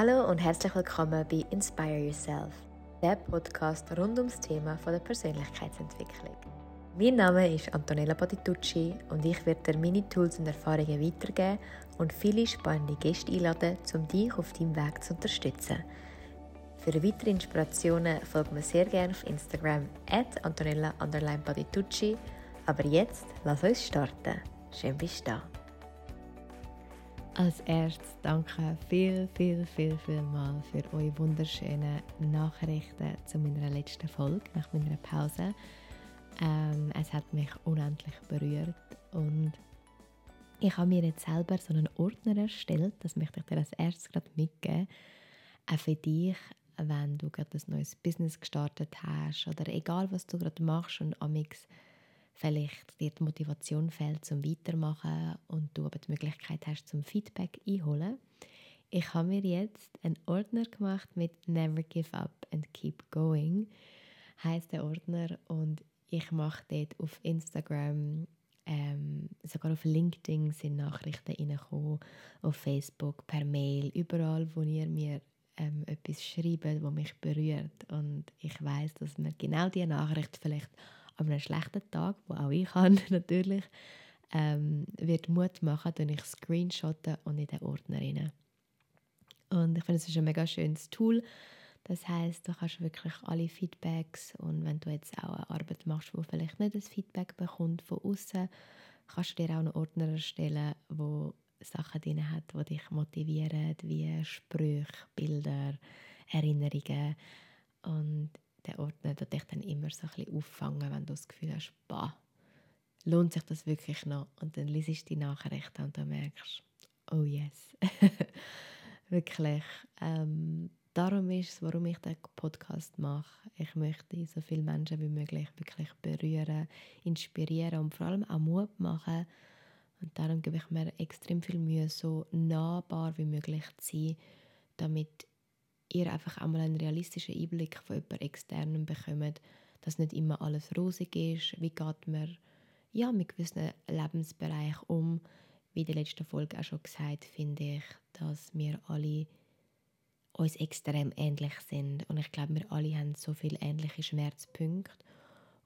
Hallo und herzlich willkommen bei Inspire Yourself, der Podcast rund ums Thema von der Persönlichkeitsentwicklung. Mein Name ist Antonella Patitucci und ich werde dir meine Tools und Erfahrungen weitergeben und viele spannende Gäste einladen, um dich auf deinem Weg zu unterstützen. Für weitere Inspirationen folgt mir sehr gerne auf Instagram at Antonella Patitucci. Aber jetzt lass uns starten. Schön bist du da. Als erstes danke viel, viel, viel, viel mal für eure wunderschönen Nachrichten zu meiner letzten Folge nach meiner Pause. Ähm, es hat mich unendlich berührt und ich habe mir jetzt selber so einen Ordner erstellt, das möchte ich dir als erstes gerade mitgeben. Auch für dich, wenn du gerade ein neues Business gestartet hast oder egal was du gerade machst und amix vielleicht dir die Motivation fehlt zum Weitermachen und du aber die Möglichkeit hast zum Feedback einholen. Ich habe mir jetzt einen Ordner gemacht mit Never Give Up and Keep Going heißt der Ordner und ich mache dort auf Instagram ähm, sogar auf LinkedIn sind Nachrichten reingekommen, auf Facebook, per Mail, überall, wo ihr mir ähm, etwas schreibt, das mich berührt. Und ich weiß, dass mir genau diese Nachricht vielleicht an einem schlechten Tag, wo auch ich habe natürlich, ähm, wird Mut machen, wenn ich screenshotten und in den Ordner rein. Und ich finde, es ist ein mega schönes Tool. Das heißt, du kannst wirklich alle Feedbacks und wenn du jetzt auch eine Arbeit machst, wo vielleicht nicht das Feedback bekommt von außen, kannst du dir auch einen Ordner erstellen, wo Sachen drin hat, die dich motivieren, wie Sprüche, Bilder, Erinnerungen. Und der Ordner tut dich dann immer so ein bisschen auffangen, wenn du das Gefühl hast, bah, lohnt sich das wirklich noch? Und dann liest du die Nachrichten und du merkst, oh yes. wirklich. Ähm, darum ist es, warum ich den Podcast mache. Ich möchte so viele Menschen wie möglich wirklich berühren, inspirieren und vor allem auch Mut machen. Und darum gebe ich mir extrem viel Mühe, so nahbar wie möglich zu sein, damit ihr einfach einmal einen realistischen Einblick von jemand externem bekommt, dass nicht immer alles rosig ist, wie geht man ja, mit gewissen Lebensbereichen um. Wie in der letzten Folge auch schon gesagt, finde ich, dass wir alle uns extrem ähnlich sind. Und ich glaube, wir alle haben so viele ähnliche Schmerzpunkte.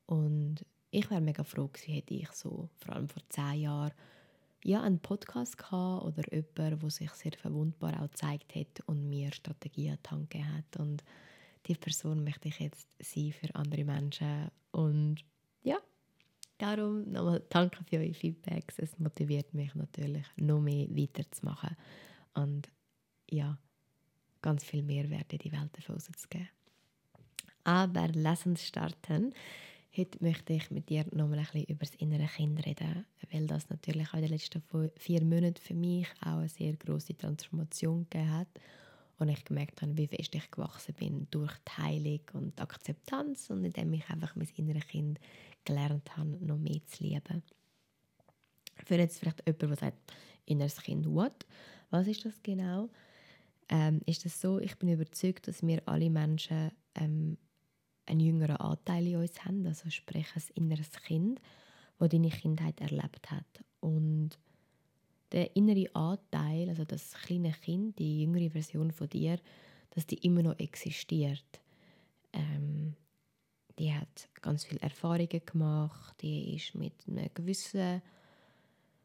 Und ich wäre mega froh gewesen, hätte ich so, vor allem vor zehn Jahren, ja, einen Podcast gehabt oder jemand, der sich sehr verwundbar auch gezeigt hat und mir Strategien an die hat. Und diese Person möchte ich jetzt sein für andere Menschen. Und ja, darum nochmal danke für eure Feedbacks. Es motiviert mich natürlich, noch mehr weiterzumachen und ja, ganz viel Mehrwert in die Welt rauszugeben. Aber lass uns starten. Heute möchte ich mit dir nochmal ein bisschen über das innere Kind reden, weil das natürlich auch in den letzten vier Monaten für mich auch eine sehr große Transformation gegeben hat und ich gemerkt habe, wie fest ich gewachsen bin durch die Heilung und Akzeptanz und indem ich einfach mein inneres Kind gelernt habe, noch mehr zu lieben. Für jetzt vielleicht jemand, der sagt, inneres Kind, what? Was ist das genau? Ähm, ist das so, ich bin überzeugt, dass wir alle Menschen ähm, einen jüngeren Anteil in uns haben, also sprich ein inneres Kind, das deine Kindheit erlebt hat. Und der innere Anteil, also das kleine Kind, die jüngere Version von dir, dass die immer noch existiert. Ähm, die hat ganz viele Erfahrungen gemacht, die ist mit einem gewissen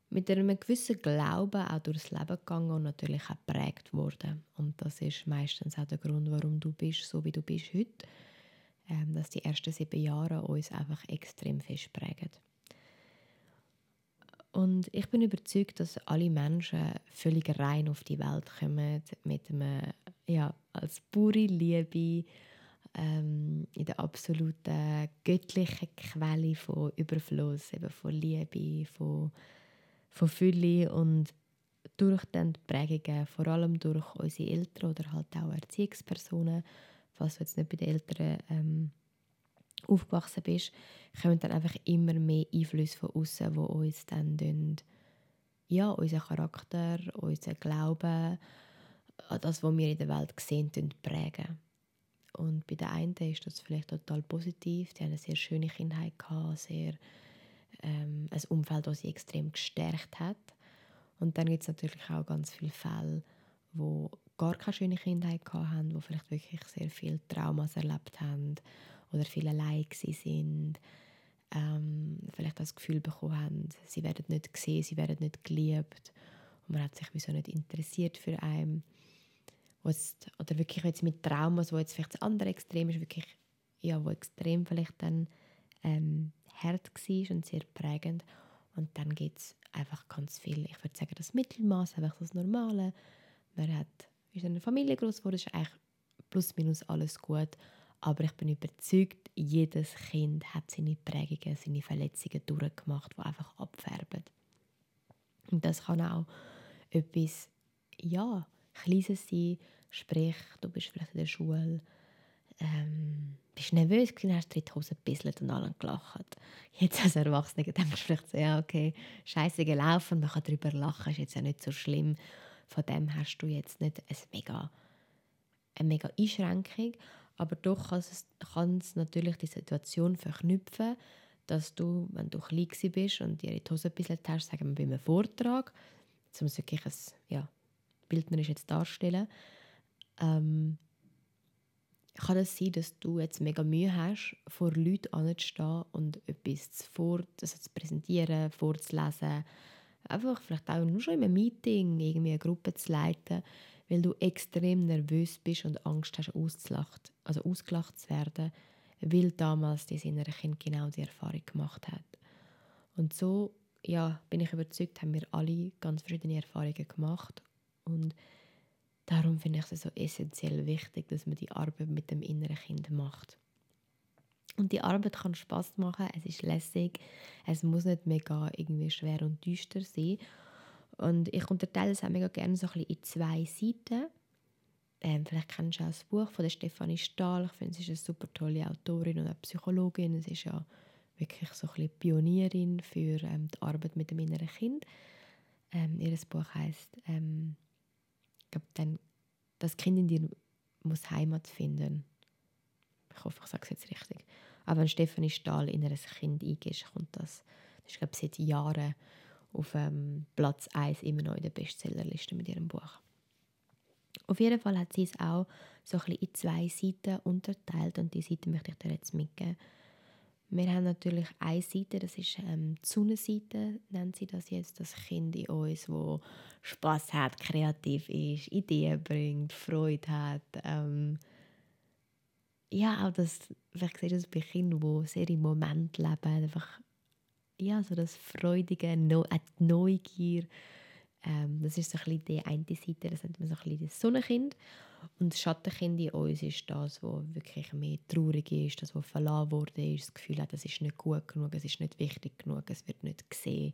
mit einem gewissen Glauben auch durchs Leben gegangen und natürlich auch geprägt worden. Und das ist meistens auch der Grund, warum du bist, so wie du bist heute ähm, dass die ersten sieben Jahre uns einfach extrem fest prägen. Und ich bin überzeugt, dass alle Menschen völlig rein auf die Welt kommen mit einem, ja, als pure Liebe, ähm, in der absoluten göttlichen Quelle von Überfluss, eben von Liebe, von, von Fülle und durch die Prägungen, vor allem durch unsere Eltern oder halt auch Erziehungspersonen, falls du jetzt nicht bei den Eltern ähm, aufgewachsen bist, kommen dann einfach immer mehr Einflüsse von außen, die uns dann tun, ja, unseren Charakter, unseren Glauben, das, was wir in der Welt sehen, prägen. Und bei den einen ist das vielleicht total positiv. Die haben eine sehr schöne Kindheit gehabt, sehr, ähm, ein Umfeld, das sie extrem gestärkt hat. Und dann gibt es natürlich auch ganz viele Fälle, wo gar keine schöne Kindheit hatten, die vielleicht wirklich sehr viel Traumas erlebt haben oder viel allein sind, ähm, vielleicht das Gefühl bekommen haben, sie werden nicht gesehen, sie werden nicht geliebt und man hat sich wieso nicht interessiert für einen. Jetzt, oder wirklich jetzt mit Traumas, wo jetzt vielleicht das andere Extrem ist, wirklich, ja, wo extrem vielleicht dann ähm, hart war und sehr prägend. Und dann gibt es einfach ganz viel, ich würde sagen, das Mittelmaß, einfach das Normale. Man hat, ist in einer Familie groß geworden, ist eigentlich plus minus alles gut. Aber ich bin überzeugt, jedes Kind hat seine Prägungen, seine Verletzungen durchgemacht, die einfach abfärben. Und das kann auch etwas, ja, Kleines sein, sprich, du bist vielleicht in der Schule, ähm, bist nervös gewesen, hast die Hose gebisselt und allen gelacht. Jetzt als Erwachsener denkt man vielleicht so, ja, okay, scheiße gelaufen, man kann darüber lachen, ist jetzt ja nicht so schlimm. Von dem hast du jetzt nicht ein mega, eine mega Einschränkung, aber doch kann es, natürlich die Situation verknüpfen, dass du, wenn du klein bist und dir in die Hose ein hast, sagen wir bei einem Vortrag, muss ich wirklich ein ja, bildnerisch jetzt darstellen, ähm, kann es sein, dass du jetzt mega Mühe hast, vor Leuten anzustehen und etwas vor, also zu präsentieren, vorzulesen, einfach vielleicht auch nur schon in einem Meeting irgendwie eine Gruppe zu leiten, weil du extrem nervös bist und Angst hast, auszulacht, also ausgelacht zu werden, weil damals dein innere Kind genau die Erfahrung gemacht hat. Und so ja, bin ich überzeugt, haben wir alle ganz verschiedene Erfahrungen gemacht und darum finde ich es so essentiell wichtig, dass man die Arbeit mit dem inneren Kind macht. Und die Arbeit kann Spaß machen, es ist lässig, es muss nicht mega irgendwie schwer und düster sein. Und ich unterteile es auch mega gerne so ein bisschen in zwei Seiten. Ähm, vielleicht kennst du auch das Buch von der Stefanie Stahl. Ich finde, sie ist eine super tolle Autorin und eine Psychologin. Sie ist ja wirklich so ein bisschen Pionierin für ähm, die Arbeit mit dem inneren Kind. Ähm, ihr Buch heißt ähm, ich glaube, das Kind in dir muss Heimat finden. Ich hoffe, ich sage es jetzt richtig. Aber wenn Stefanie Stahl in ein Kind eingeht, kommt das. Das ist, glaube ich, seit Jahren auf ähm, Platz 1 immer noch in der Bestsellerliste mit ihrem Buch. Auf jeden Fall hat sie es auch so ein in zwei Seiten unterteilt und die Seite möchte ich dir jetzt mitgeben. Wir haben natürlich eine Seite, das ist ähm, die Sonnenseite, nennt sie das jetzt, das Kind in uns, wo Spaß hat, kreativ ist, Ideen bringt, Freude hat. Ähm, ja, auch das, vielleicht siehst du das bei Kindern, die sehr im Moment leben, einfach ja, so das Freudige, no, die Neugier. Ähm, das ist so ein bisschen die eine Seite, das nennt man so ein bisschen das Sonnenkind. Und das Schattenkind in uns ist das, was wirklich mehr traurig ist, das, was verlassen wurde, das Gefühl hat, es ist nicht gut genug, es ist nicht wichtig genug, es wird nicht gesehen.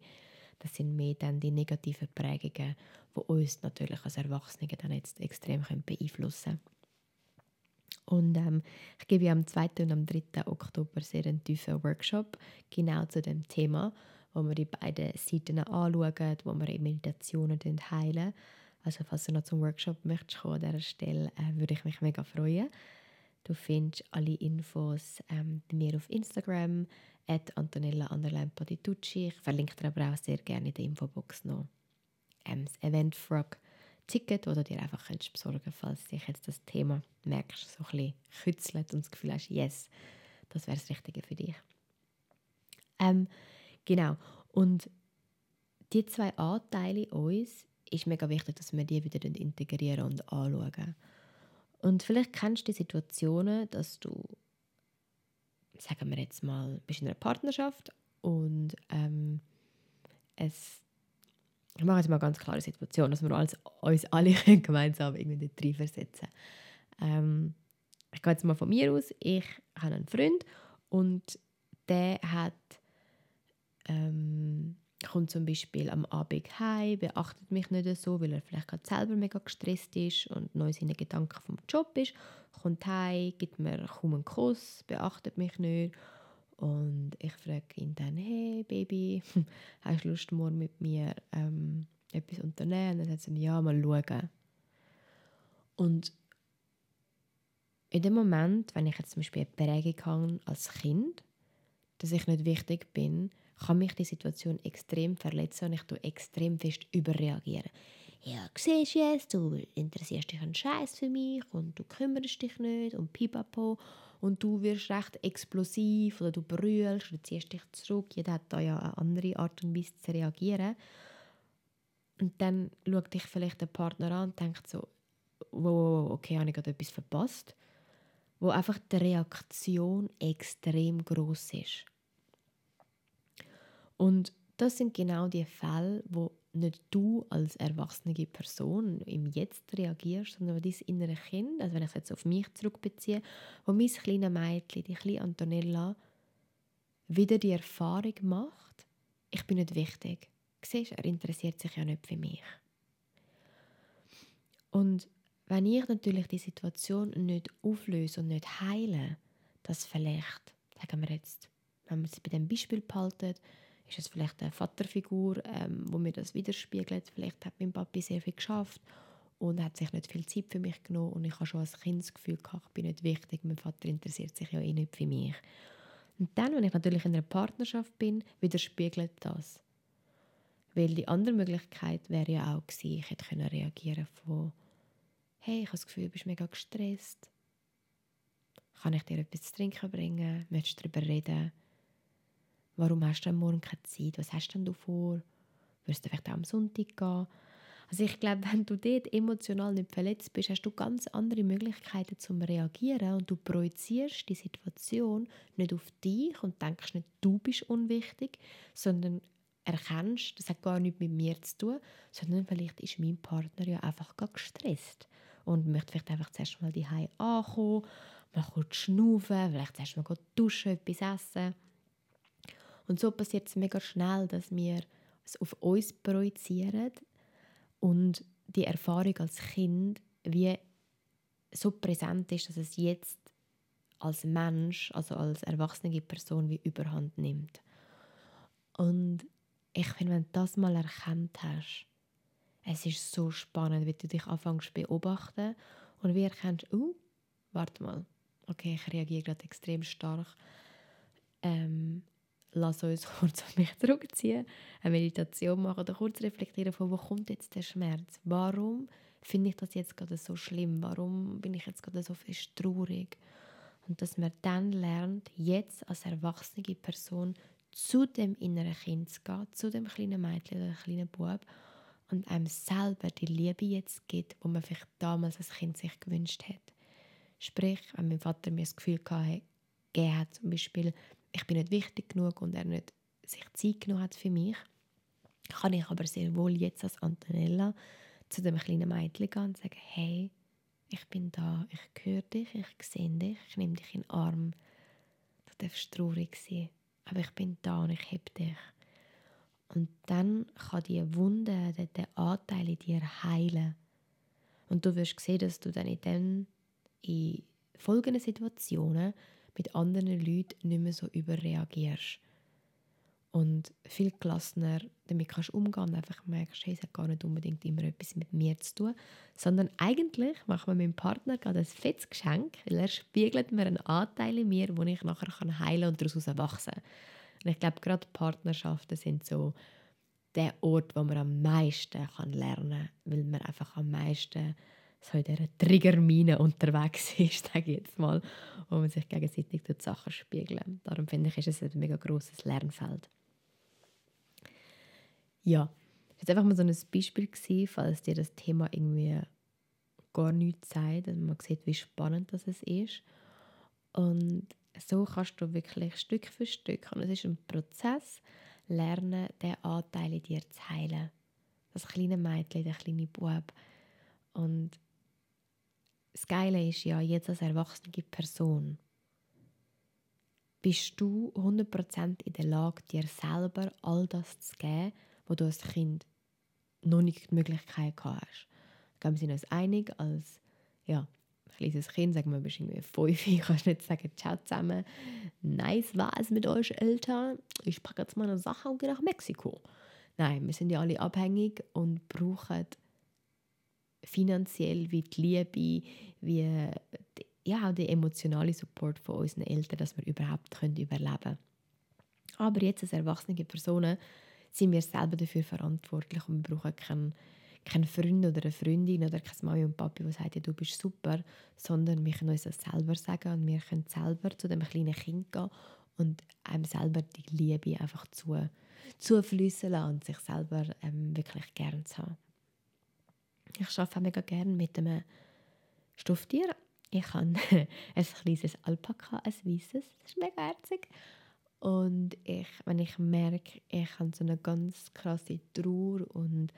Das sind mehr dann die negativen Prägungen, die uns natürlich als Erwachsene dann jetzt extrem beeinflussen können. Und ähm, ich gebe am 2. und am 3. Oktober sehr einen tiefen Workshop genau zu dem Thema, wo wir die beiden Seiten anschauen, wo wir in Meditationen heilen. Also falls du noch zum Workshop möchtest kommen, an dieser Stelle, äh, würde ich mich mega freuen. Du findest alle Infos ähm, bei mir auf Instagram, at Antonella. Ich verlinke dir aber auch sehr gerne in der Infobox noch ähm, das Event Frog Ticket, das du dir einfach kannst besorgen falls dich jetzt das Thema merkst, so ein kützelt und das Gefühl hast, yes, das wäre das Richtige für dich. Ähm, genau. Und die zwei Anteile uns ist mega wichtig, dass wir die wieder integrieren und anschauen. Und vielleicht kennst du die Situationen, dass du, sagen wir jetzt mal, bist in einer Partnerschaft und ähm, es ich mache jetzt mal eine ganz klare Situation, dass wir uns, uns alle gemeinsam irgendwie dort versetzen ähm, Ich gehe jetzt mal von mir aus. Ich habe einen Freund und der hat ähm, kommt zum Beispiel am Abend heim, beachtet mich nicht so, weil er vielleicht gerade selber mega gestresst ist und neu seine Gedanken vom Job ist, kommt heim, gibt mir kaum einen Kuss, beachtet mich nicht und ich frage ihn dann, hey Baby, hast du Lust, morgen mit mir ähm, etwas unternehmen? Und dann sagt er, ja, mal schauen. Und in dem Moment, wenn ich jetzt zum Beispiel eine Prägung habe als Kind, dass ich nicht wichtig bin, kann mich die Situation extrem verletzen und ich tue extrem fest überreagieren. ja, siehst du jetzt, du interessierst dich einen Scheiß für mich und du kümmerst dich nicht und pipapo und du wirst recht explosiv oder du brüllst oder ziehst dich zurück. Jeder hat da ja eine andere Art und Weise zu reagieren. Und dann schaut dich vielleicht der Partner an und denkt so, wow, okay, habe ich gerade etwas verpasst? Wo einfach die Reaktion extrem groß ist. Und das sind genau die Fälle, wo nicht du als erwachsene Person im Jetzt reagierst, sondern dein innere Kind, also wenn ich es jetzt auf mich zurückbeziehe, wo mein kleines Mädchen, die kleine Antonella, wieder die Erfahrung macht, ich bin nicht wichtig. Siehst, er interessiert sich ja nicht für mich. Und wenn ich natürlich die Situation nicht auflöse und nicht heile, dass vielleicht, sagen wir jetzt, wenn wir es bei dem Beispiel behalten, ist es vielleicht eine Vaterfigur, ähm, mir das widerspiegelt. Vielleicht hat mein Papi sehr viel geschafft und hat sich nicht viel Zeit für mich genommen und ich habe schon als Kind das Gefühl gehabt, ich bin nicht wichtig, mein Vater interessiert sich ja eh nicht für mich. Und dann, wenn ich natürlich in einer Partnerschaft bin, widerspiegelt das. Weil die andere Möglichkeit wäre ja auch gewesen, ich hätte können reagieren von «Hey, ich habe das Gefühl, du bist mega gestresst. Kann ich dir etwas zu trinken bringen? Möchtest du darüber reden?» Warum hast du am Morgen keine Zeit? Was hast denn du vor? Wirst du vielleicht auch am Sonntag gehen? Also ich glaube, wenn du dort emotional nicht verletzt bist, hast du ganz andere Möglichkeiten zum reagieren und du projizierst die Situation nicht auf dich und denkst nicht, du bist unwichtig, sondern erkennst, das hat gar nichts mit mir zu tun, sondern vielleicht ist mein Partner ja einfach gar gestresst und möchte vielleicht einfach zuerst mal die ankommen, mal kurz schnaufen, vielleicht zuerst mal duschen, etwas essen und so passiert es mega schnell, dass wir es auf uns projizieren und die Erfahrung als Kind wie so präsent ist, dass es jetzt als Mensch, also als erwachsene Person, wie Überhand nimmt. Und ich finde, wenn du das mal erkannt hast, es ist so spannend, wie du dich anfängst zu beobachten und wie erkennst, oh, warte mal, okay, ich reagiere gerade extrem stark. Ähm, lass uns kurz auf mich zurückziehen, eine Meditation machen oder kurz reflektieren von, wo kommt jetzt der Schmerz? Warum finde ich das jetzt gerade so schlimm? Warum bin ich jetzt gerade so fest traurig? Und dass man dann lernt, jetzt als erwachsene Person zu dem inneren Kind zu gehen, zu dem kleinen Mädchen oder kleinen Bub und einem selber die Liebe jetzt gibt, wo man vielleicht damals als Kind sich gewünscht hat. Sprich, wenn mein Vater mir das Gefühl gegeben hat, zum Beispiel, ich bin nicht wichtig genug und er nicht sich Zeit genommen hat für mich, kann ich aber sehr wohl jetzt als Antonella zu dem kleinen Mädchen gehen und sagen, hey, ich bin da, ich höre dich, ich sehe dich, ich nehme dich in den Arm. Du darfst traurig sein, aber ich bin da und ich heb dich. Und dann kann die Wunde, der Anteil in dir heilen. Und du wirst sehen, dass du dann in, den, in folgenden Situationen mit anderen Leuten nicht mehr so überreagierst. Und viel gelassener damit kannst du umgehen und einfach merkst, hey, es hat gar nicht unbedingt immer etwas mit mir zu tun, sondern eigentlich macht man meinem Partner gerade ein fettes Geschenk, weil er spiegelt mir einen Anteil in mir, den ich nachher kann heilen und daraus wachsen kann. Und ich glaube, gerade Partnerschaften sind so der Ort, wo man am meisten lernen kann, weil man einfach am meisten so in dieser Triggermine unterwegs ist, sage ich jetzt mal, wo man sich gegenseitig die Sachen spiegeln. Darum finde ich, ist es ein mega grosses Lernfeld. Ja, das war einfach mal so ein Beispiel, falls dir das Thema irgendwie gar nichts sagt, dass man sieht, wie spannend das ist. Und so kannst du wirklich Stück für Stück, und es ist ein Prozess, lernen, den Anteil in dir zu heilen. Das kleine Mädchen, der kleine Bub. Und das Geile ist ja, jetzt als erwachsene Person bist du 100% in der Lage, dir selber all das zu geben, was du als Kind noch nicht die Möglichkeit hast. Ich glaube, wir sind uns einig, als ja, kleines Kind, sagen wir, bist irgendwie fünf, kannst nicht sagen, ciao zusammen, nice war es mit euch Eltern, ich packe jetzt meine Sachen und gehe nach Mexiko. Nein, wir sind ja alle abhängig und brauchen finanziell wie die Liebe, wie ja, auch der emotionale Support von unseren Eltern, dass wir überhaupt können überleben können. Aber jetzt als erwachsene Personen sind wir selber dafür verantwortlich und wir brauchen keinen kein Freund oder eine Freundin oder kein Mami und Papi, die sagt, ja, du bist super, sondern wir können uns das selber sagen und wir können selber zu dem kleinen Kind gehen und einem selber die Liebe einfach zu, zufließen lassen und sich selber ähm, wirklich gern zu haben. Ich arbeite mega gerne mit einem Stofftier. Ich habe ein kleines Alpaka, ein weißes, das ist mega herzig. Und ich, wenn ich merke, ich habe so eine ganz krasse Trauer und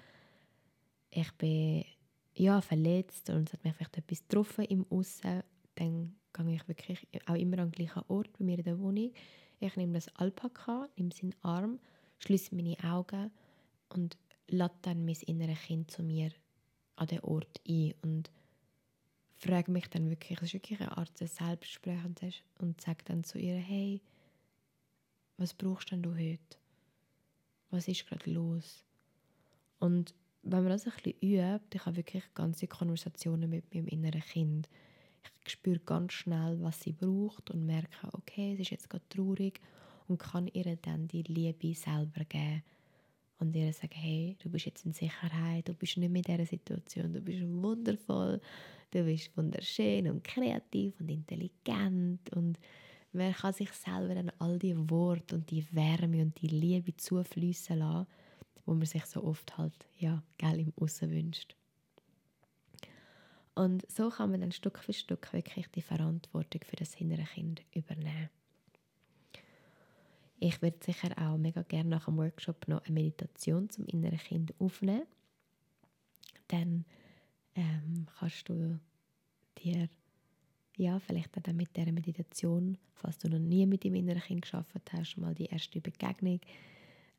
ich bin ja, verletzt und es hat mich vielleicht etwas getroffen im Aussen, dann gehe ich wirklich auch immer an den gleichen Ort bei mir in der Wohnung. Ich nehme das Alpaka, nehme seinen Arm, schließe meine Augen und lade dann mein inneres Kind zu mir an den Ort ein und frage mich dann wirklich, es ist wirklich eine Art Selbstgespräch und sage dann zu ihr, hey, was brauchst denn du heute? Was ist gerade los? Und wenn man das ein bisschen übt, ich habe wirklich ganze Konversationen mit meinem inneren Kind. Ich spüre ganz schnell, was sie braucht und merke, okay, es ist jetzt gerade traurig und kann ihr dann die Liebe selber geben und ihr sagen, hey, du bist jetzt in Sicherheit, du bist nicht mehr in dieser Situation, du bist wundervoll, du bist wunderschön und kreativ und intelligent und man kann sich selber dann all die Worte und die Wärme und die Liebe zufließen lassen, wo man sich so oft halt ja gell, im Aussen wünscht. Und so kann man dann Stück für Stück wirklich die Verantwortung für das innere Kind übernehmen. Ich würde sicher auch mega gerne nach dem Workshop noch eine Meditation zum inneren Kind aufnehmen. Dann ähm, kannst du dir ja, vielleicht dann mit dieser Meditation, falls du noch nie mit dem inneren Kind geschafft hast, mal die erste Begegnung,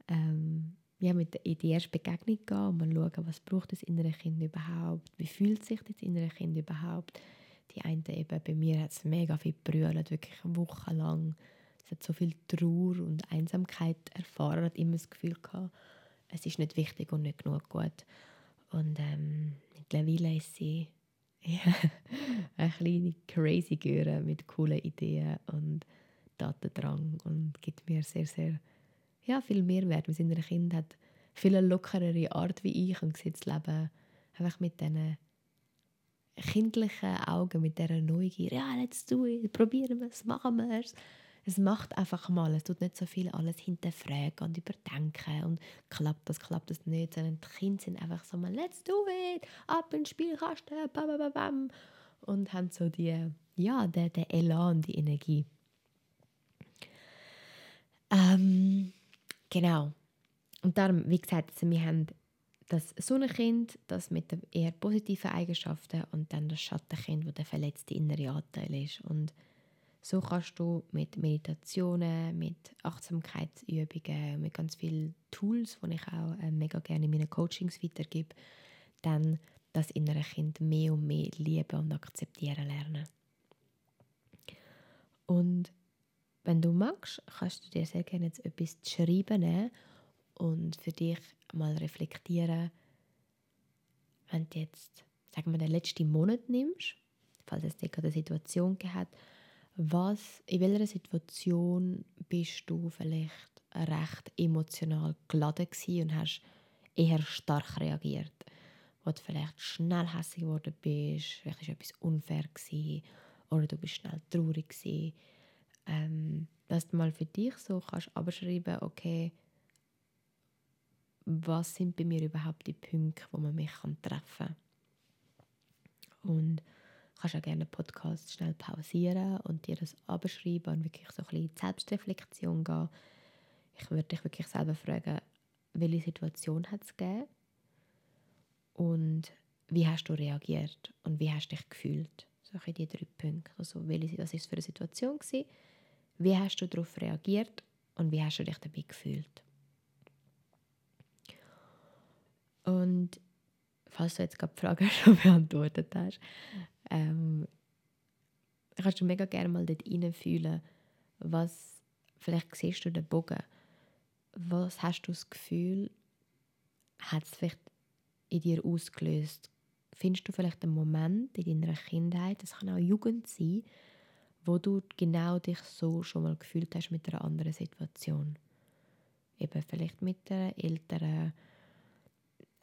ähm, ja, mit in die erste Begegnung gehen und mal schauen, was braucht das innere Kind überhaupt, wie fühlt sich das innere Kind überhaupt. Die eine eben, bei mir hat es mega viel brüllt, wirklich wochenlang. Es hat so viel Trauer und Einsamkeit erfahren, hat immer das Gefühl gehabt, es ist nicht wichtig und nicht genug gut. Und ähm, mittlerweile ist sie ja, eine kleine crazy Göre mit coolen Ideen und Datendrang und gibt mir sehr, sehr ja, viel Mehrwert. Mein inneres Kind hat viel lockerere Art wie ich und sieht das Leben einfach mit diesen kindlichen Augen, mit dieser Neugier. Ja, let's do it, probieren wir es, machen wir es es macht einfach mal, es tut nicht so viel alles hinterfragen und überdenken und klappt das, klappt das nicht, sondern die Kinder sind einfach so mal, let's do it, ab ins Spielkasten, bam, bam, bam, und haben so die, ja, den, den Elan, die Energie. Ähm, genau. Und darum, wie gesagt, also wir haben das Sonnenkind, das mit eher positiven Eigenschaften und dann das Schattenkind, wo der verletzte innere Anteil ist. Und so kannst du mit Meditationen, mit Achtsamkeitsübungen, mit ganz vielen Tools, die ich auch äh, mega gerne in meinen Coachings weitergebe, dann das innere Kind mehr und mehr lieben und akzeptieren lernen. Und wenn du magst, kannst du dir sehr gerne jetzt etwas zu schreiben nehmen und für dich mal reflektieren, wenn du jetzt, sagen wir, den letzten Monat nimmst, falls es dir gerade eine Situation gehabt was, in welcher Situation bist du vielleicht recht emotional geladen und hast eher stark reagiert? Wo du vielleicht schnell hässlich geworden bist, vielleicht war etwas unfair gewesen, oder du bist schnell traurig gewesen. Ähm, dass du mal für dich so kannst abschreiben, okay, was sind bei mir überhaupt die Punkte, wo man mich treffen kann. Und kannst auch gerne Podcast schnell pausieren und dir das abschreiben und wirklich so ein bisschen in die Selbstreflexion gehen. Ich würde dich wirklich selber fragen, welche Situation hat es gegeben und wie hast du reagiert und wie hast du dich gefühlt? So ein die drei Punkte. Also, welche, was war es für eine Situation? Gewesen? Wie hast du darauf reagiert und wie hast du dich dabei gefühlt? Und falls du jetzt gerade die Frage schon beantwortet hast, ähm, kannst du mega gerne mal dort reinfühlen, was, vielleicht siehst du den Bogen, was hast du das Gefühl, hat es vielleicht in dir ausgelöst? Findest du vielleicht einen Moment in deiner Kindheit, das kann auch Jugend sein, wo du genau dich so schon mal gefühlt hast mit einer anderen Situation? Eben vielleicht mit einer älteren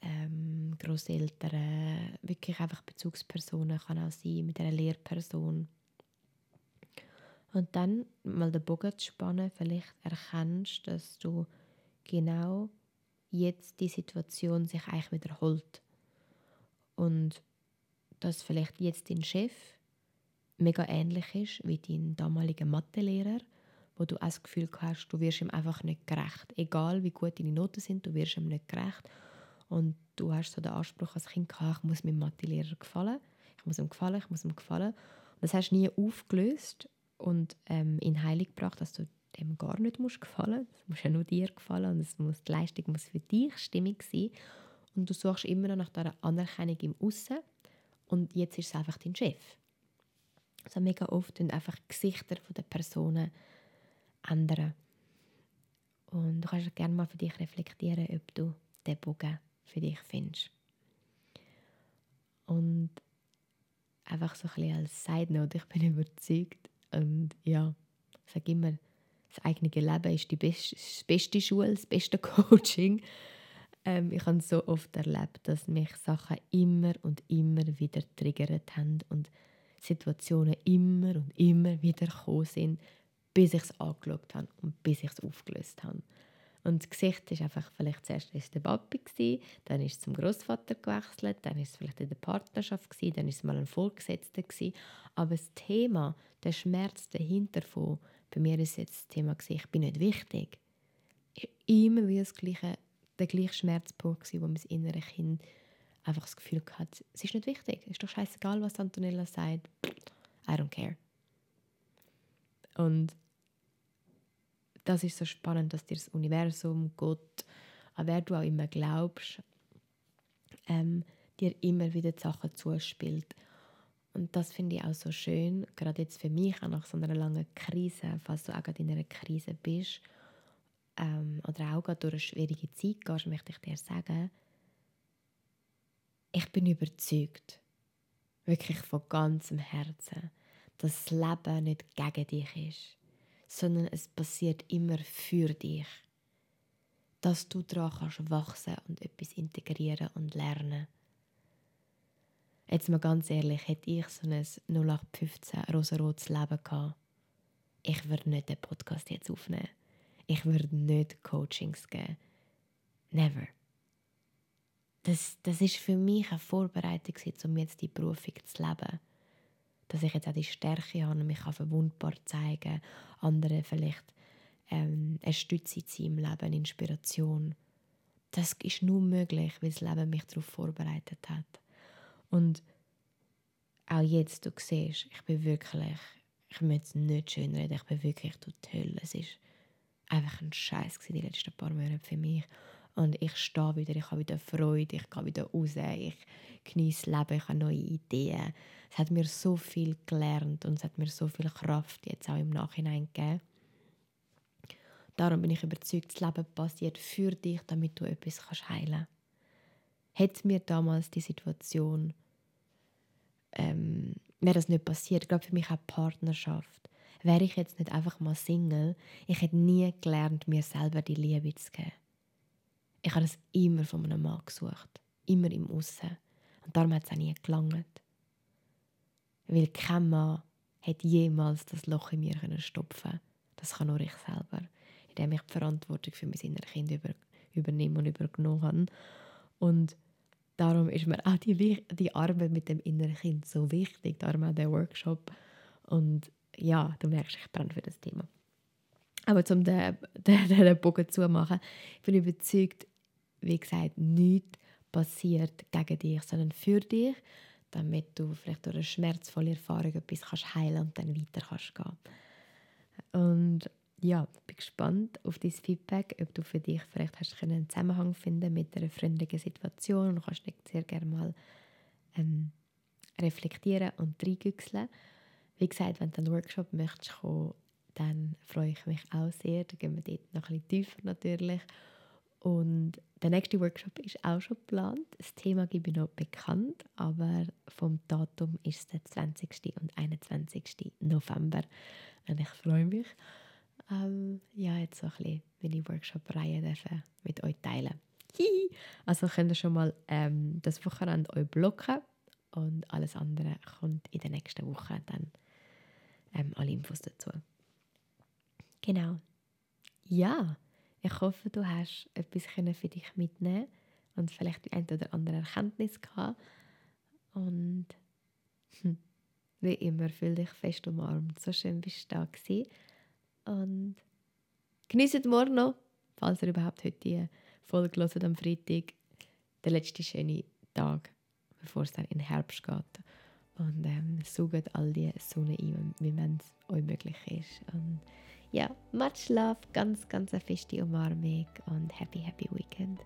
ähm, Großeltern, wirklich einfach Bezugspersonen kann auch sein, mit einer Lehrperson. Und dann mal den Bogen zu spannen, vielleicht erkennst, dass du genau jetzt die Situation sich eigentlich wiederholt. Und dass vielleicht jetzt dein Chef mega ähnlich ist wie dein damaliger Mathelehrer, wo du auch das Gefühl hast, du wirst ihm einfach nicht gerecht. Egal wie gut deine Noten sind, du wirst ihm nicht gerecht. Und du hast so den Anspruch als Kind gehabt, ich muss meinem Mathelehrer gefallen, ich muss ihm gefallen, ich muss ihm gefallen. Und das hast du nie aufgelöst und ähm, in Heilig gebracht, dass du dem gar nicht musst gefallen Es muss ja nur dir gefallen und es muss, die Leistung muss für dich stimmig sein. Und du suchst immer noch nach dieser Anerkennung im Aussen und jetzt ist es einfach dein Chef. Also mega oft und einfach Gesichter der Personen ändern. Und du kannst gerne mal für dich reflektieren, ob du den Bogen für dich findest. Und einfach so ein bisschen als Side Note, ich bin überzeugt und ja, ich sage immer, das eigene Leben ist die beste, Schule, das beste Coaching. Ähm, ich habe so oft erlebt, dass mich Sachen immer und immer wieder triggert haben und Situationen immer und immer wieder gekommen sind, bis ich es angeschaut habe und bis ich es aufgelöst habe. Und das Gesicht ist einfach vielleicht zuerst ist der Papi gewesen, dann ist es zum Großvater gewechselt, dann ist es vielleicht in der Partnerschaft gewesen, dann ist es mal ein Vorgesetzter gewesen. Aber das Thema, der Schmerz dahinter von, bei mir ist jetzt das Thema gewesen, ich bin nicht wichtig. Immer wieder das gleiche, der gleiche Schmerzpunkt wo mein innere Kind einfach das Gefühl hat, es ist nicht wichtig, es ist doch scheißegal, was Antonella sagt, I don't care. Und das ist so spannend, dass dir das Universum, Gott, an wer du auch immer glaubst, ähm, dir immer wieder die Sachen zuspielt. Und das finde ich auch so schön, gerade jetzt für mich, auch nach so einer langen Krise, falls du auch gerade in einer Krise bist ähm, oder auch gerade durch eine schwierige Zeit gehst, möchte ich dir sagen, ich bin überzeugt, wirklich von ganzem Herzen, dass das Leben nicht gegen dich ist sondern es passiert immer für dich. Dass du daran kannst wachsen und etwas integrieren und lernen. Jetzt mal ganz ehrlich, hätte ich so ein 0815 rosarotes Leben gehabt, ich würde nicht den Podcast jetzt aufnehmen. Ich würde nicht Coachings geben. Never. Das, das ist für mich eine Vorbereitung, um jetzt die Berufung zu leben dass ich jetzt auch die Stärke habe und mich verwundbar zeigen anderen vielleicht ähm, eine Stütze zu im Leben, Inspiration. Das ist nur möglich, weil das Leben mich darauf vorbereitet hat. Und auch jetzt, du siehst, ich bin wirklich, ich möchte es nicht schön reden, ich bin wirklich toll. Es ist einfach ein Scheiß die letzten paar Monate für mich. Und ich stehe wieder, ich habe wieder Freude, ich gehe wieder raus, ich genieße das Leben, ich habe neue Ideen. Es hat mir so viel gelernt und es hat mir so viel Kraft jetzt auch im Nachhinein gegeben. Darum bin ich überzeugt, das Leben passiert für dich, damit du etwas kannst heilen kannst. Hätte mir damals die Situation, ähm, wäre das nicht passiert, glaube für mich auch Partnerschaft, wäre ich jetzt nicht einfach mal Single, ich hätte nie gelernt, mir selber die Liebe zu geben. Ich habe das immer von einem Mann gesucht. Immer im Aussen. Und darum hat es auch nie gelangt. Weil kein Mann hat jemals das Loch in mir stopfen Das kann nur ich selber. Indem ich die Verantwortung für mein inneres Kind über, übernehme und übergenommen habe. Und darum ist mir auch die, die Arbeit mit dem inneren Kind so wichtig. Darum auch der Workshop. Und ja, du merkst, ich brenne für das Thema. Aber um den, den, den Bogen zu machen, ich bin überzeugt, wie gesagt, nichts passiert gegen dich, sondern für dich, damit du vielleicht durch eine schmerzvolle Erfahrung etwas kannst heilen und dann weiter kannst gehen. Und ja, bin gespannt auf dein Feedback, ob du für dich vielleicht hast einen Zusammenhang finden mit einer freundlichen Situation und kannst nicht sehr gerne mal ähm, reflektieren und reingüchseln. Wie gesagt, wenn du einen Workshop möchtest kommen, dann freue ich mich auch sehr. Da gehen wir dort noch ein bisschen tiefer natürlich. Und der nächste Workshop ist auch schon geplant. Das Thema gebe ich noch bekannt, aber vom Datum ist es der 20. und 21. November. Und ich freue mich, ähm, ja, jetzt so ein bisschen meine Workshop-Reihe mit euch teilen. also könnt ihr schon mal ähm, das Wochenende euch blocken und alles andere kommt in der nächsten Woche dann ähm, alle Infos dazu. Genau. Ja, ich hoffe, du hast etwas für dich mitnehmen und vielleicht die ein oder andere Erkenntnis gehabt. Und hm, wie immer, fühl dich fest umarmt. So schön bist du da gewesen. Und genießt morgen noch, falls ihr überhaupt heute die Folge hört, am Freitag, der letzte schöne Tag, bevor es dann in den Herbst geht. Und ähm, saugt all die Sonne ein, wie es euch möglich ist. Und ja, much love, ganz, ganz eine feste Umarmung und happy, happy Weekend.